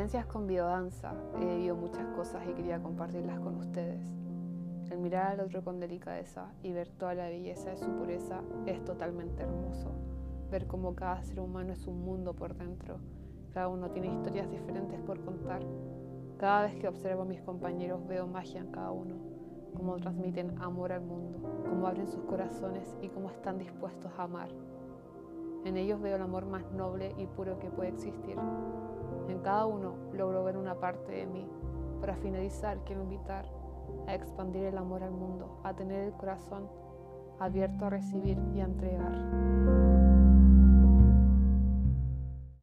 experiencias con biodanza he vivido muchas cosas y quería compartirlas con ustedes. El mirar al otro con delicadeza y ver toda la belleza de su pureza es totalmente hermoso. Ver cómo cada ser humano es un mundo por dentro. Cada uno tiene historias diferentes por contar. Cada vez que observo a mis compañeros veo magia en cada uno, cómo transmiten amor al mundo, cómo abren sus corazones y cómo están dispuestos a amar. En ellos veo el amor más noble y puro que puede existir. En cada uno logro ver una parte de mí. Para finalizar, quiero invitar a expandir el amor al mundo, a tener el corazón abierto a recibir y a entregar.